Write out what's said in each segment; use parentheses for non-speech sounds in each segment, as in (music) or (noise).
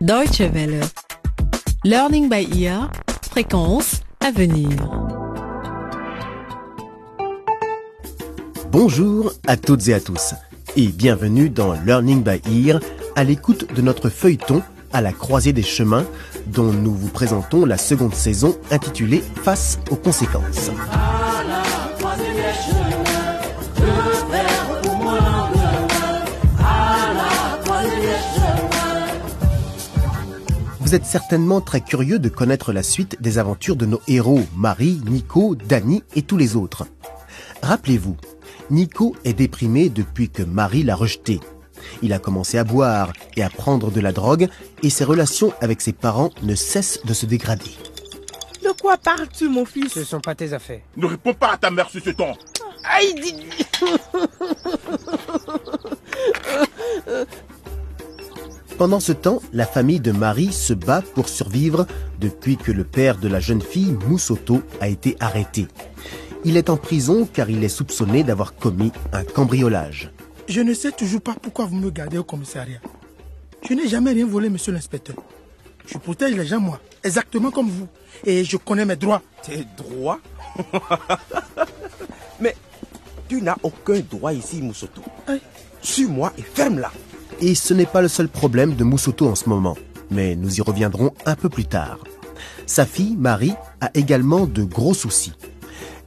Deutsche Welle. Learning by ear. Fréquence à venir. Bonjour à toutes et à tous et bienvenue dans Learning by Ear à l'écoute de notre feuilleton à la croisée des chemins dont nous vous présentons la seconde saison intitulée Face aux conséquences. Vous êtes certainement très curieux de connaître la suite des aventures de nos héros, Marie, Nico, Danny et tous les autres. Rappelez-vous, Nico est déprimé depuis que Marie l'a rejeté. Il a commencé à boire et à prendre de la drogue et ses relations avec ses parents ne cessent de se dégrader. De quoi parles-tu, mon fils? Ce sont pas tes affaires. Ne réponds pas à ta mère sur ce ton. Aïe. Pendant ce temps, la famille de Marie se bat pour survivre depuis que le père de la jeune fille, Moussoto, a été arrêté. Il est en prison car il est soupçonné d'avoir commis un cambriolage. Je ne sais toujours pas pourquoi vous me gardez au commissariat. Je n'ai jamais rien volé, monsieur l'inspecteur. Je protège les gens, moi, exactement comme vous. Et je connais mes droits. Tes droits? (laughs) Mais tu n'as aucun droit ici, Moussoto. Aïe. Suis-moi et ferme-la. Et ce n'est pas le seul problème de Moussoto en ce moment, mais nous y reviendrons un peu plus tard. Sa fille, Marie, a également de gros soucis.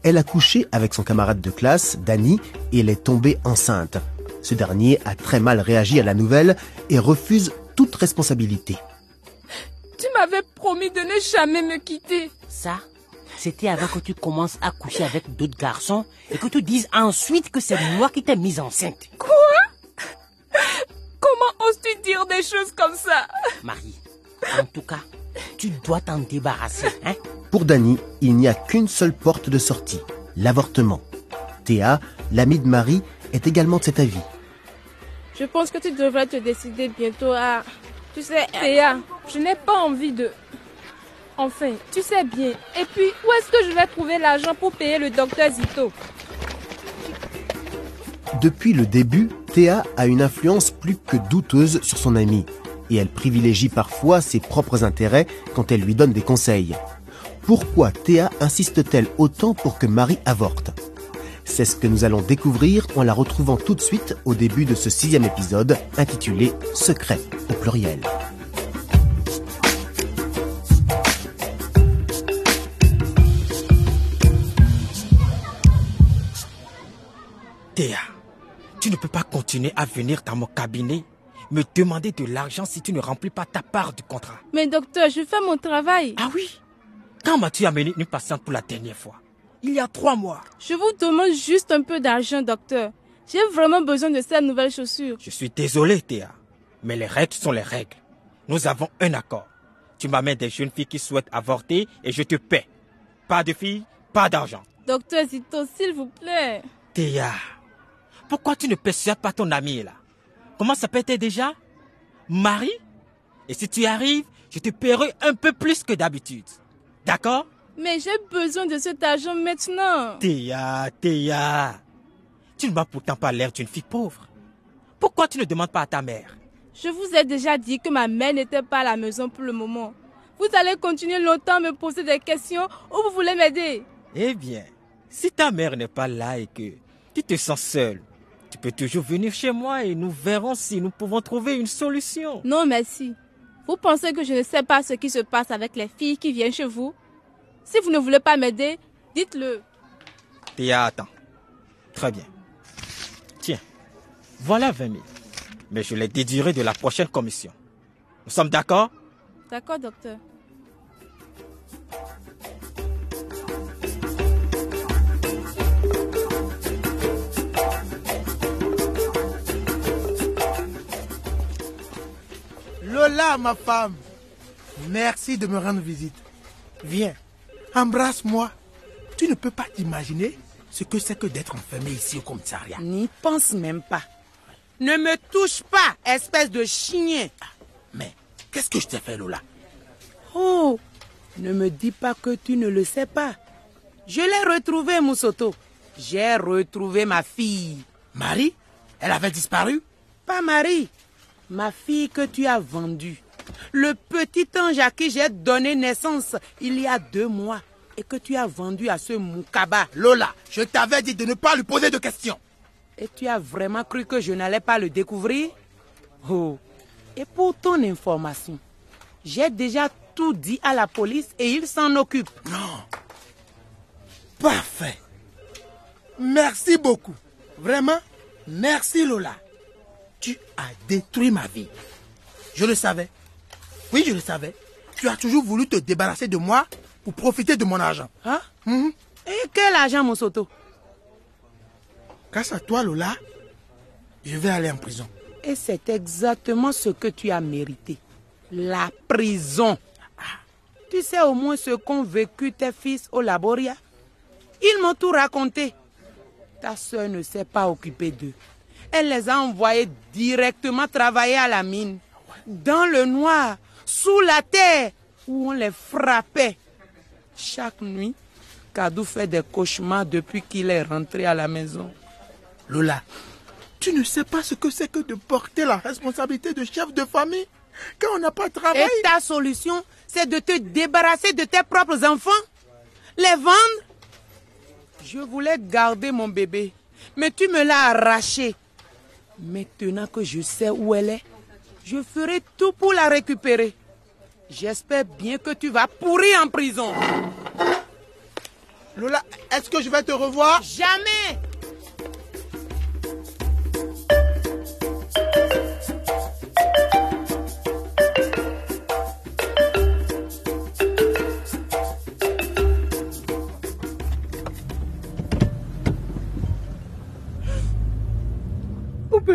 Elle a couché avec son camarade de classe, Danny, et elle est tombée enceinte. Ce dernier a très mal réagi à la nouvelle et refuse toute responsabilité. Tu m'avais promis de ne jamais me quitter. Ça, c'était avant que tu commences à coucher avec d'autres garçons et que tu dises ensuite que c'est moi qui t'ai mise enceinte. Quoi? Des choses comme ça Marie, en tout cas, tu dois t'en débarrasser, hein Pour Danny, il n'y a qu'une seule porte de sortie, l'avortement. Théa, l'amie de Marie, est également de cet avis. Je pense que tu devrais te décider bientôt à... Tu sais, Théa, je n'ai pas envie de... Enfin, tu sais bien. Et puis, où est-ce que je vais trouver l'argent pour payer le docteur Zito? Depuis le début, Théa a une influence plus que douteuse sur son amie, et elle privilégie parfois ses propres intérêts quand elle lui donne des conseils. Pourquoi Théa insiste-t-elle autant pour que Marie avorte? C'est ce que nous allons découvrir en la retrouvant tout de suite au début de ce sixième épisode intitulé Secret au pluriel. Théa, tu ne peux pas continuer à venir dans mon cabinet me demander de l'argent si tu ne remplis pas ta part du contrat. Mais docteur, je fais mon travail. Ah oui? Quand m'as-tu amené une patiente pour la dernière fois? Il y a trois mois. Je vous demande juste un peu d'argent, docteur. J'ai vraiment besoin de ces nouvelles chaussures. Je suis désolé, Théa, mais les règles sont les règles. Nous avons un accord. Tu m'amènes des jeunes filles qui souhaitent avorter et je te paie. Pas de filles, pas d'argent. Docteur Zito, s'il vous plaît. Théa, pourquoi tu ne persuades pas ton ami là? Comment s'appelle-t-elle déjà? Marie? Et si tu arrives, je te paierai un peu plus que d'habitude. D'accord? Mais j'ai besoin de cet argent maintenant. Théa, Théa, tu ne m'as pourtant pas l'air d'une fille pauvre. Pourquoi tu ne demandes pas à ta mère? Je vous ai déjà dit que ma mère n'était pas à la maison pour le moment. Vous allez continuer longtemps à me poser des questions ou vous voulez m'aider Eh bien, si ta mère n'est pas là et que tu te sens seule, tu peux toujours venir chez moi et nous verrons si nous pouvons trouver une solution. Non, merci. Vous pensez que je ne sais pas ce qui se passe avec les filles qui viennent chez vous? Si vous ne voulez pas m'aider, dites-le. Théa, attends. Très bien. Tiens, voilà 20 000. Mais je les déduirai de la prochaine commission. Nous sommes d'accord? D'accord, docteur. Lola, ma femme. Merci de me rendre visite. Viens, embrasse-moi. Tu ne peux pas t'imaginer ce que c'est que d'être enfermé ici au commissariat. N'y pense même pas. Ne me touche pas, espèce de chien. Mais qu'est-ce que je t'ai fait, Lola? Oh, ne me dis pas que tu ne le sais pas. Je l'ai retrouvé, Moussoto. J'ai retrouvé ma fille. Marie? Elle avait disparu? Pas Marie, ma fille que tu as vendue. le petit ange à qui j'ai donné naissance il y a deux mois et que tu as vendu à ce Moukaba. Lola, je t'avais dit de ne pas lui poser de questions. Et tu as vraiment cru que je n'allais pas le découvrir? Oh, et pour ton information, j'ai déjà tout dit à la police et ils s'en occupent. Non. Parfait. Merci beaucoup. Vraiment, merci Lola. Tu as détruit ma vie. Je le savais. Oui, je le savais. Tu as toujours voulu te débarrasser de moi pour profiter de mon argent. Hein? Et quel argent, mon soto? Grâce à toi, Lola, je vais aller en prison. Et c'est exactement ce que tu as mérité. La prison. Tu sais au moins ce qu'ont vécu tes fils au laboria? Ils m'ont tout raconté. Ta soeur ne s'est pas occupée d'eux. Elle les a envoyés directement travailler à la mine. Dans le noir, sous la terre, où on les frappait. Chaque nuit, Kadou fait des cauchemars depuis qu'il est rentré à la maison. Lola, tu ne sais pas ce que c'est que de porter la responsabilité de chef de famille quand on n'a pas travaillé. Et ta solution, c'est de te débarrasser de tes propres enfants Les vendre Je voulais garder mon bébé, mais tu me l'as arraché. Maintenant que je sais où elle est, je ferai tout pour la récupérer. J'espère bien que tu vas pourrir en prison. Lola, est-ce que je vais te revoir? Jamais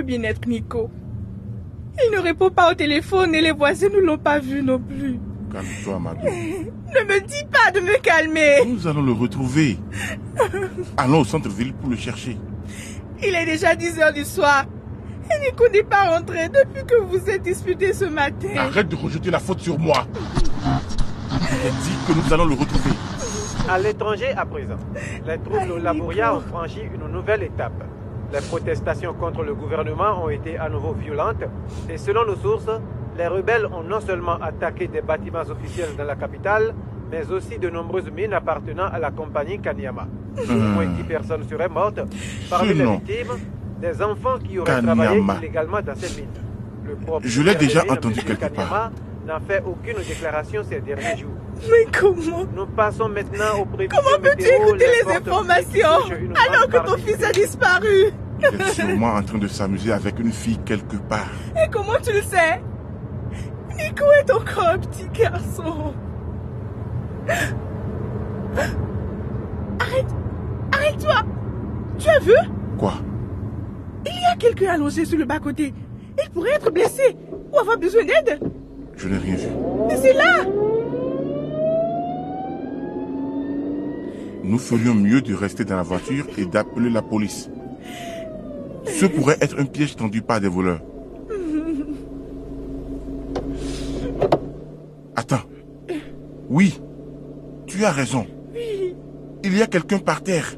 Où peut bien être Nico Il ne répond pas au téléphone et les voisins ne l'ont pas vu non plus. Calme-toi, Madou. (laughs) Ne me dis pas de me calmer. Nous allons le retrouver. (laughs) Allons au centre-ville pour le chercher. Il est déjà 10 heures du soir. Et Nico n'est pas rentré depuis que vous êtes disputés ce matin. Arrête de rejeter la faute sur moi. Je t'ai dit que nous allons le retrouver. À l'étranger à présent, les troupes de Laboria ont franchi une nouvelle étape. Les protestations contre le gouvernement ont été à nouveau violentes et selon nos sources, les rebelles ont non seulement attaqué des bâtiments officiels dans la capitale, mais aussi de nombreuses mines appartenant à la compagnie Kanyama. Au moins 10 personnes seraient mortes. Parmi les victimes, des enfants qui auraient Kanyama. travaillé illégalement dans ces mines. Le Je l'ai déjà entendu quelque Kanyama, part. N'a fait aucune déclaration ces derniers jours. Mais comment Nous passons maintenant au prévisions Comment peux-tu écouter les informations alors que ton fils a disparu Il est sûrement en train de s'amuser avec une fille quelque part. Et comment tu le sais Nico est encore un petit garçon. Arrête Arrête-toi Tu as vu Quoi Il y a quelqu'un allongé sur le bas-côté. Il pourrait être blessé ou avoir besoin d'aide. Je n'ai rien vu. Mais c'est là Nous ferions mieux de rester dans la voiture et d'appeler la police. Ce pourrait être un piège tendu par des voleurs. Attends. Oui, tu as raison. Il y a quelqu'un par terre.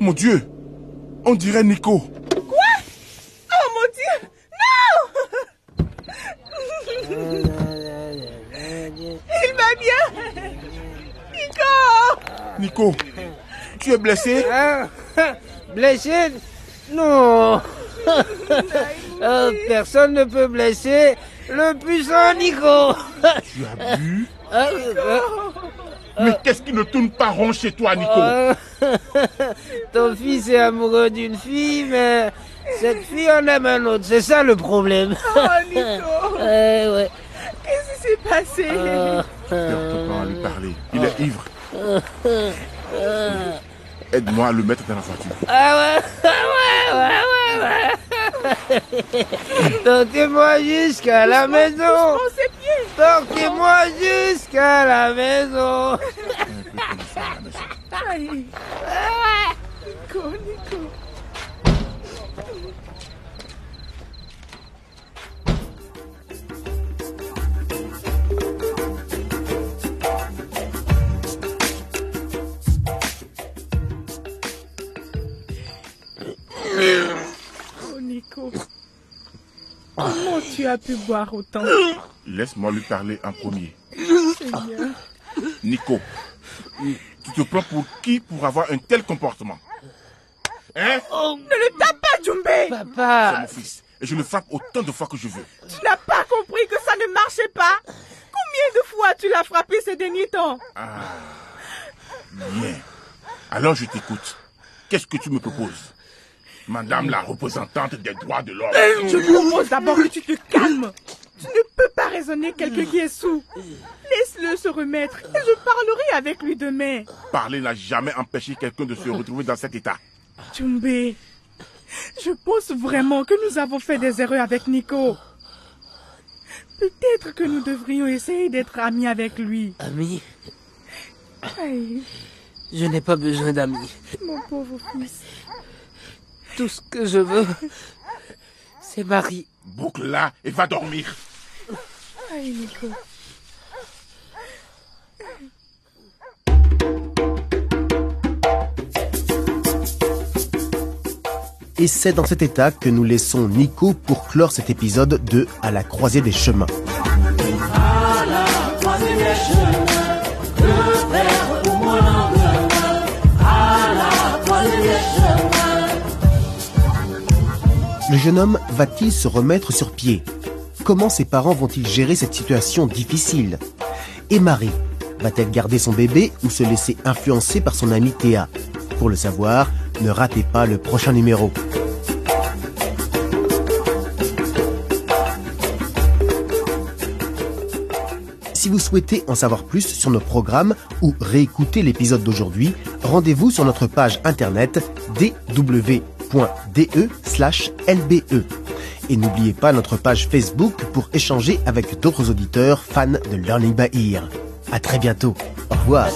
Mon Dieu, on dirait Nico. Oh mon Dieu Non Il va bien Nico. Tu es blessé? Hein? (laughs) Blessé? Non. (laughs) Euh, Personne ne peut blesser le puissant Nico. Tu as bu? (laughs) Euh, euh, Mais qu'est-ce qui ne tourne pas rond chez toi, Nico? Euh, Ton fils est amoureux d'une fille, mais cette fille en aime un autre, c'est ça le problème. Oh Nico. Ouais, ouais. Qu'est-ce qui s'est passé? Euh, ton temps à lui parler. Il est ivre. (laughs) Aide-moi à le mettre dans la voiture. Ah ouais, (laughs) ouais, ouais, ouais, ouais. Portez-moi jusqu'à la maison. Portez-moi jusqu'à la maison. Nico, Nico tu as pu boire autant Laisse-moi lui parler en premier. Nico, tu te prends pour qui pour avoir un tel comportement? Hein? Ne le tape pas, Jumbe Papa C'est mon fils. Et je le frappe autant de fois que je veux. Tu n'as pas compris que ça ne marchait pas? Combien de fois tu l'as frappé ces derniers temps? Ah, bien. Alors je t'écoute. Qu'est-ce que tu me proposes? Madame la représentante des droits de l'homme. Je propose d'abord que tu te calmes. Tu ne peux pas raisonner quelqu'un qui est sous. Laisse-le se remettre et je parlerai avec lui demain. Parler n'a jamais empêché quelqu'un de se retrouver dans cet état. Jumbe, je pense vraiment que nous avons fait des erreurs avec Nico. Peut-être que nous devrions essayer d'être amis avec lui. Ami, Aïe, je n'ai pas besoin d'amis. mon pauvre fils. Tout ce que je veux, c'est Marie. Boucle là et va dormir. Aïe, Nico. Et c'est dans cet état que nous laissons Nico pour clore cet épisode de À la croisée des chemins. Jeune homme va-t-il se remettre sur pied? Comment ses parents vont-ils gérer cette situation difficile? Et Marie va-t-elle garder son bébé ou se laisser influencer par son amie Théa? Pour le savoir, ne ratez pas le prochain numéro. Si vous souhaitez en savoir plus sur nos programmes ou réécouter l'épisode d'aujourd'hui, rendez-vous sur notre page internet www.de slash lbe. Et n'oubliez pas notre page Facebook pour échanger avec d'autres auditeurs fans de Learning by Ear. Très bientôt. Au revoir.